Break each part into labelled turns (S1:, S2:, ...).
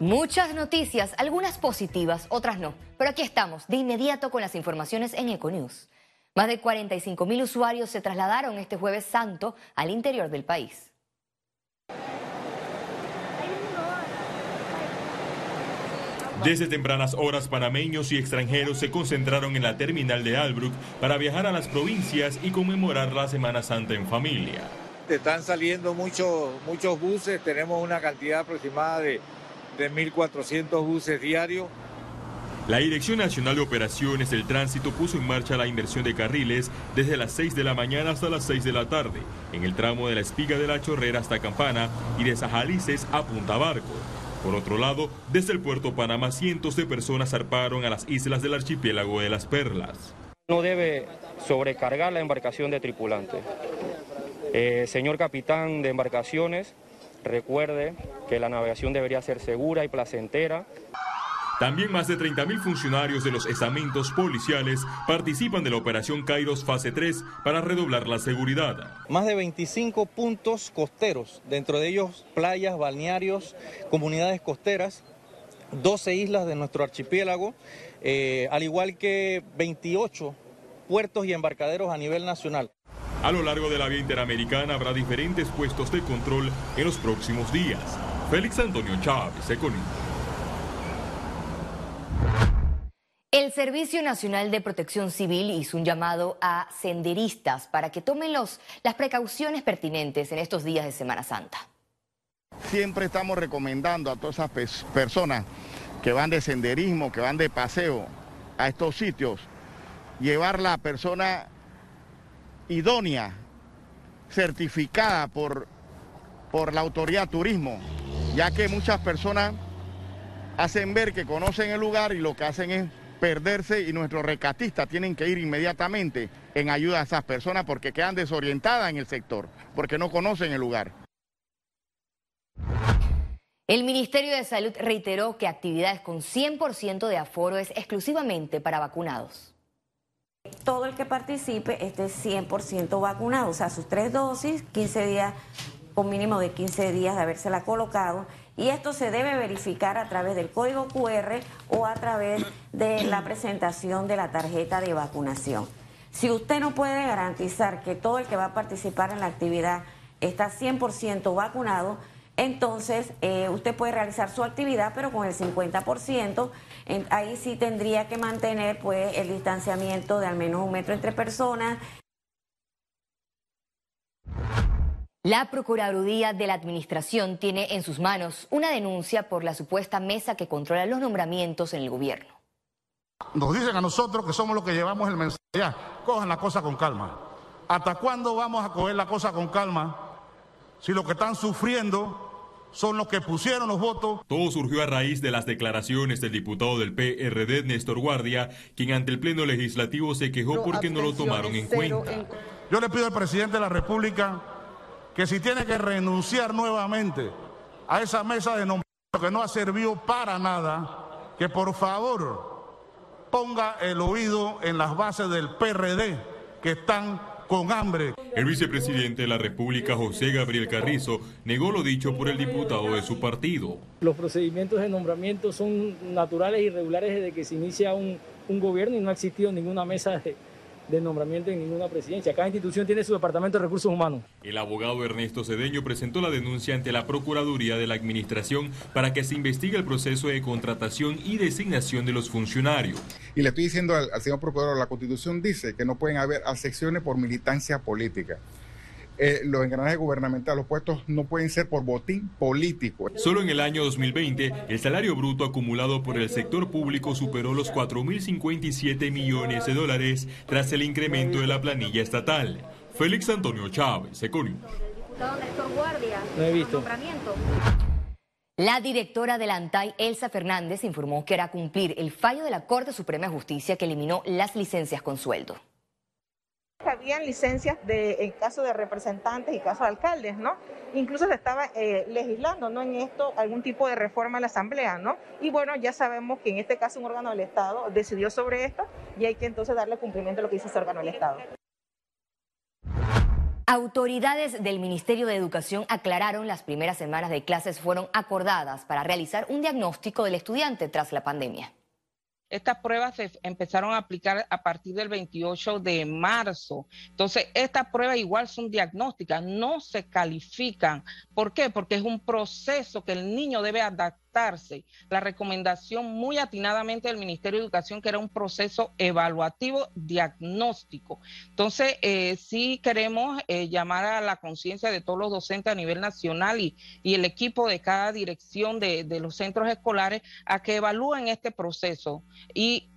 S1: Muchas noticias, algunas positivas, otras no. Pero aquí estamos, de inmediato con las informaciones en Econews. Más de 45 mil usuarios se trasladaron este jueves santo al interior del país.
S2: Desde tempranas horas, panameños y extranjeros se concentraron en la terminal de Albrook para viajar a las provincias y conmemorar la Semana Santa en familia.
S3: Están saliendo muchos, muchos buses, tenemos una cantidad aproximada de, de 1.400 buses diarios.
S2: La Dirección Nacional de Operaciones del Tránsito puso en marcha la inversión de carriles desde las 6 de la mañana hasta las 6 de la tarde, en el tramo de la Espiga de la Chorrera hasta Campana y de Sajalices a Punta Barco. Por otro lado, desde el puerto Panamá cientos de personas zarparon a las islas del archipiélago de las Perlas.
S4: No debe sobrecargar la embarcación de tripulantes. Eh, señor capitán de embarcaciones, recuerde que la navegación debería ser segura y placentera.
S2: También más de 30.000 funcionarios de los estamentos policiales participan de la operación Kairos Fase 3 para redoblar la seguridad.
S5: Más de 25 puntos costeros, dentro de ellos playas, balnearios, comunidades costeras, 12 islas de nuestro archipiélago, eh, al igual que 28 puertos y embarcaderos a nivel nacional.
S2: A lo largo de la vía interamericana habrá diferentes puestos de control en los próximos días. Félix Antonio Chávez, Economía.
S1: El Servicio Nacional de Protección Civil hizo un llamado a senderistas para que tomen los, las precauciones pertinentes en estos días de Semana Santa.
S6: Siempre estamos recomendando a todas esas personas que van de senderismo, que van de paseo a estos sitios, llevar la persona idónea, certificada por, por la autoridad turismo, ya que muchas personas hacen ver que conocen el lugar y lo que hacen es perderse y nuestros recatistas tienen que ir inmediatamente en ayuda a esas personas porque quedan desorientadas en el sector, porque no conocen el lugar.
S1: El Ministerio de Salud reiteró que actividades con 100% de aforo es exclusivamente para vacunados.
S7: Todo el que participe esté 100% vacunado, o sea, sus tres dosis, 15 días, con mínimo de 15 días de habérsela colocado y esto se debe verificar a través del código QR o a través de la presentación de la tarjeta de vacunación. Si usted no puede garantizar que todo el que va a participar en la actividad está 100% vacunado, entonces eh, usted puede realizar su actividad, pero con el 50%, ahí sí tendría que mantener pues el distanciamiento de al menos un metro entre personas.
S1: La Procuraduría de la Administración tiene en sus manos una denuncia por la supuesta mesa que controla los nombramientos en el gobierno.
S8: Nos dicen a nosotros que somos los que llevamos el mensaje. Ya, cojan la cosa con calma. ¿Hasta cuándo vamos a coger la cosa con calma si lo que están sufriendo son los que pusieron los votos.
S2: Todo surgió a raíz de las declaraciones del diputado del PRD, Néstor Guardia, quien ante el Pleno Legislativo se quejó porque no lo tomaron en cuenta.
S8: Yo le pido al presidente de la República que si tiene que renunciar nuevamente a esa mesa de nombramiento que no ha servido para nada, que por favor ponga el oído en las bases del PRD que están con hambre.
S2: El vicepresidente de la República, José Gabriel Carrizo, negó lo dicho por el diputado de su partido.
S9: Los procedimientos de nombramiento son naturales y regulares desde que se inicia un, un gobierno y no ha existido ninguna mesa de, de nombramiento en ninguna presidencia. Cada institución tiene su departamento de recursos humanos.
S2: El abogado Ernesto Cedeño presentó la denuncia ante la Procuraduría de la Administración para que se investigue el proceso de contratación y designación de los funcionarios.
S10: Y le estoy diciendo al, al señor Procurador, la Constitución dice que no pueden haber asecciones por militancia política eh, los engranajes gubernamentales, los puestos no pueden ser por botín político.
S2: Solo en el año 2020, el salario bruto acumulado por el sector público superó los 4.057 millones de dólares tras el incremento de la planilla estatal. Félix Antonio Chávez, Econius.
S9: No he visto.
S1: La directora del ANTAI, Elsa Fernández, informó que hará cumplir el fallo de la Corte Suprema de Justicia que eliminó las licencias con sueldo
S11: habían licencias de, en caso de representantes y caso de alcaldes, ¿no? Incluso se estaba eh, legislando, ¿no? En esto algún tipo de reforma a la Asamblea, ¿no? Y bueno, ya sabemos que en este caso un órgano del Estado decidió sobre esto y hay que entonces darle cumplimiento a lo que dice ese órgano del Estado.
S1: Autoridades del Ministerio de Educación aclararon las primeras semanas de clases fueron acordadas para realizar un diagnóstico del estudiante tras la pandemia.
S12: Estas pruebas se empezaron a aplicar a partir del 28 de marzo. Entonces, estas pruebas igual son diagnósticas, no se califican. ¿Por qué? Porque es un proceso que el niño debe La recomendación muy atinadamente del Ministerio de Educación que era un proceso evaluativo diagnóstico. Entonces, eh, sí queremos eh, llamar a la conciencia de todos los docentes a nivel nacional y, el equipo de cada dirección de, de los centros escolares a que evalúen este proceso y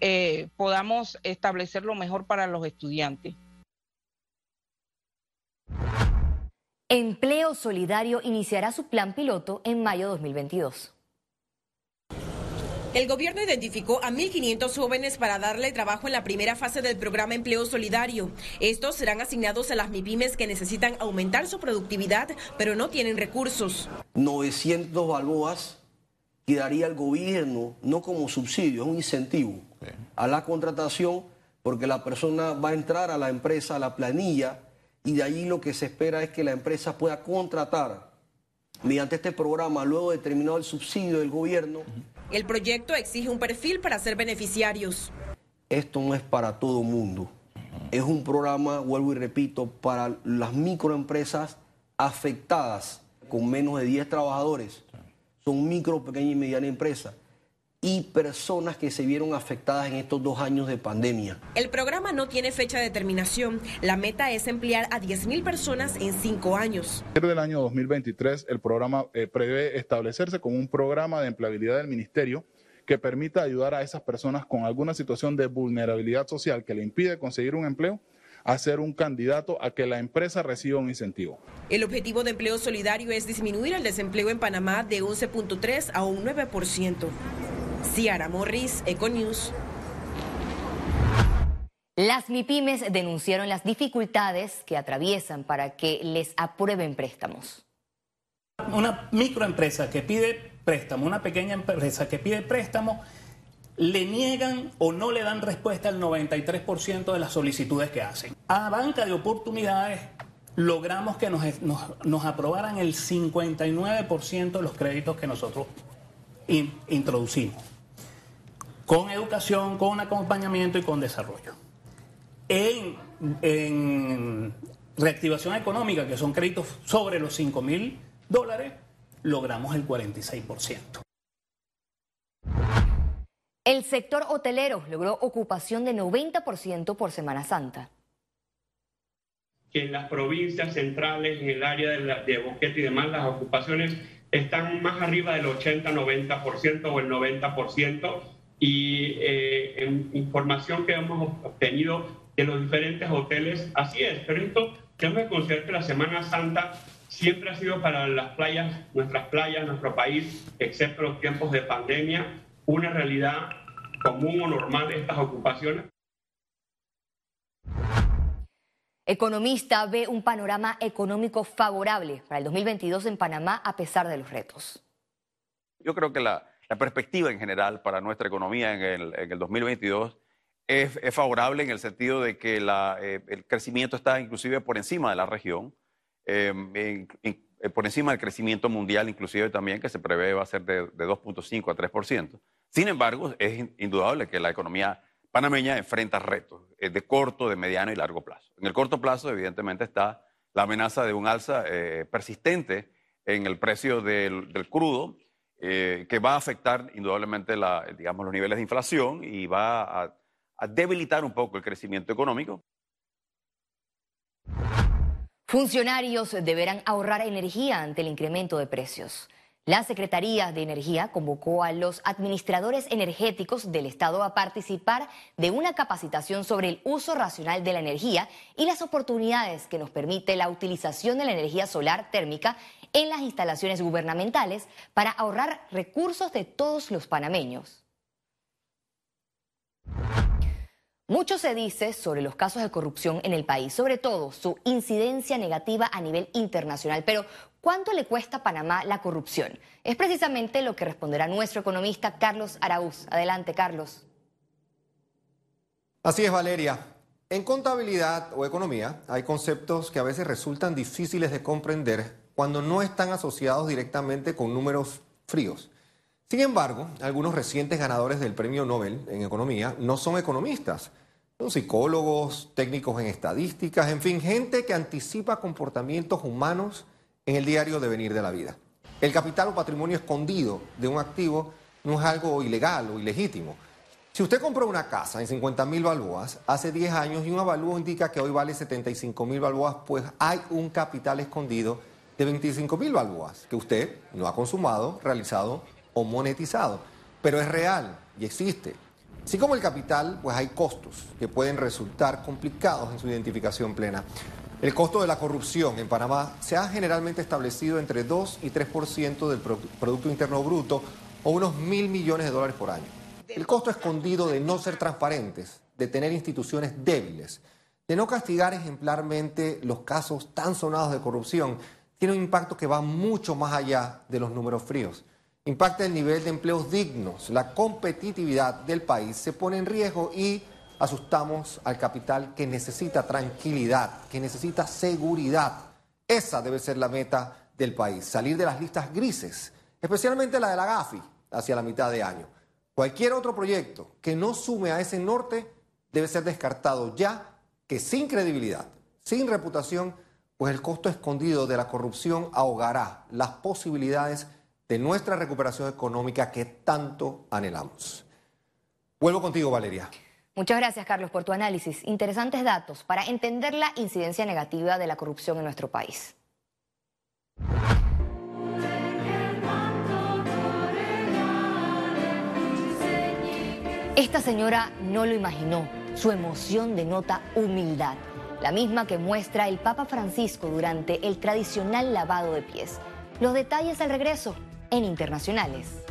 S12: eh, podamos establecer lo mejor para los estudiantes.
S1: Empleo Solidario iniciará su plan piloto en mayo 2022.
S13: El gobierno identificó a 1.500 jóvenes para darle trabajo en la primera fase del programa Empleo Solidario. Estos serán asignados a las MIPIMES que necesitan aumentar su productividad, pero no tienen recursos.
S14: 900 balboas que daría el gobierno, no como subsidio, es un incentivo a la contratación, porque la persona va a entrar a la empresa, a la planilla, y de ahí lo que se espera es que la empresa pueda contratar mediante este programa, luego de terminado el subsidio del gobierno.
S13: El proyecto exige un perfil para ser beneficiarios.
S14: Esto no es para todo mundo. Es un programa, vuelvo y repito, para las microempresas afectadas con menos de 10 trabajadores son micro, pequeña y mediana empresa y personas que se vieron afectadas en estos dos años de pandemia.
S13: El programa no tiene fecha de terminación. La meta es emplear a 10.000 personas en cinco años.
S8: En el año 2023, el programa eh, prevé establecerse como un programa de empleabilidad del Ministerio que permita ayudar a esas personas con alguna situación de vulnerabilidad social que le impide conseguir un empleo a ser un candidato a que la empresa reciba un incentivo.
S13: El objetivo de empleo solidario es disminuir el desempleo en Panamá de 11.3 a un 9%. Ciara Morris, Econews.
S1: Las MIPIMES denunciaron las dificultades que atraviesan para que les aprueben préstamos.
S15: Una microempresa que pide préstamo, una pequeña empresa que pide préstamo, le niegan o no le dan respuesta al 93% de las solicitudes que hacen. A banca de oportunidades logramos que nos, aprobaran el 59% de los créditos que nosotros introducimos, con educación, con acompañamiento y con desarrollo. En, en reactivación económica, que son créditos sobre los 5 mil dólares, logramos el 46%.
S1: El sector hotelero logró ocupación de 90% por Semana Santa.
S16: Que en las provincias centrales, en el área de, Boquete y demás, las ocupaciones están más arriba del 80-90% o el 90%. Y eh, en información que hemos obtenido de los diferentes hoteles, así es. Pero esto tenemos que considerar que la Semana Santa siempre ha sido para las playas, nuestras playas, nuestro país, excepto los tiempos de pandemia, una realidad común o normal de estas ocupaciones.
S1: Economista ve un panorama económico favorable para el 2022 en Panamá a pesar de los retos.
S17: Yo creo que la, perspectiva en general para nuestra economía en el, 2022 es, favorable en el sentido de que eh, el crecimiento está inclusive por encima de la región, eh, por encima del crecimiento mundial inclusive también que se prevé va a ser de, de 2.5 a 3%. Sin embargo, es indudable que la economía panameña enfrenta retos eh, de corto, de mediano y largo plazo. En el corto plazo, evidentemente, está la amenaza de un alza persistente en el precio del, crudo, eh, que va a afectar indudablemente los niveles de inflación y va a, a debilitar un poco el crecimiento económico.
S1: Funcionarios deberán ahorrar energía ante el incremento de precios. La Secretaría de Energía convocó a los administradores energéticos del Estado a participar de una capacitación sobre el uso racional de la energía y las oportunidades que nos permite la utilización de la energía solar térmica en las instalaciones gubernamentales para ahorrar recursos de todos los panameños. Mucho se dice sobre los casos de corrupción en el país, sobre todo su incidencia negativa a nivel internacional. Pero, ¿cuánto le cuesta a Panamá la corrupción? Es precisamente lo que responderá nuestro economista Carlos Araúz. Adelante, Carlos.
S18: Así es, Valeria. En contabilidad o economía hay conceptos que a veces resultan difíciles de comprender cuando no están asociados directamente con números fríos. Sin embargo, algunos recientes ganadores del Premio Nobel en Economía no son economistas, son psicólogos, técnicos en estadísticas, en fin, gente que anticipa comportamientos humanos en el diario devenir de la vida. El capital o patrimonio escondido de un activo no es algo ilegal o ilegítimo. Si usted compró una casa en 50 mil balboas hace 10 años y un avalúo indica que hoy vale 75 mil balboas, pues hay un capital escondido de 25 mil balboas que usted no ha consumado, realizado o monetizado, pero es real y existe. Así como el capital, pues hay costos que pueden resultar complicados en su identificación plena. El costo de la corrupción en Panamá se ha generalmente establecido entre 2 y 3% del Producto Interno Bruto o unos mil millones de dólares por año. El costo escondido de no ser transparentes, de tener instituciones débiles, de no castigar ejemplarmente los casos tan sonados de corrupción, tiene un impacto que va mucho más allá de los números fríos impacta el nivel de empleos dignos, la competitividad del país se pone en riesgo y asustamos al capital que necesita tranquilidad, que necesita seguridad. Esa debe ser la meta del país, salir de las listas grises, especialmente la de la GAFI, hacia la mitad de año. Cualquier otro proyecto que no sume a ese norte debe ser descartado ya, que sin credibilidad, sin reputación, pues el costo escondido de la corrupción ahogará las posibilidades de nuestra recuperación económica que tanto anhelamos. Vuelvo contigo, Valeria.
S1: Muchas gracias, Carlos, por tu análisis. Interesantes datos para entender la incidencia negativa de la corrupción en nuestro país. Esta señora no lo imaginó. Su emoción denota humildad, la misma que muestra el Papa Francisco durante el tradicional lavado de pies. Los detalles al regreso en internacionales.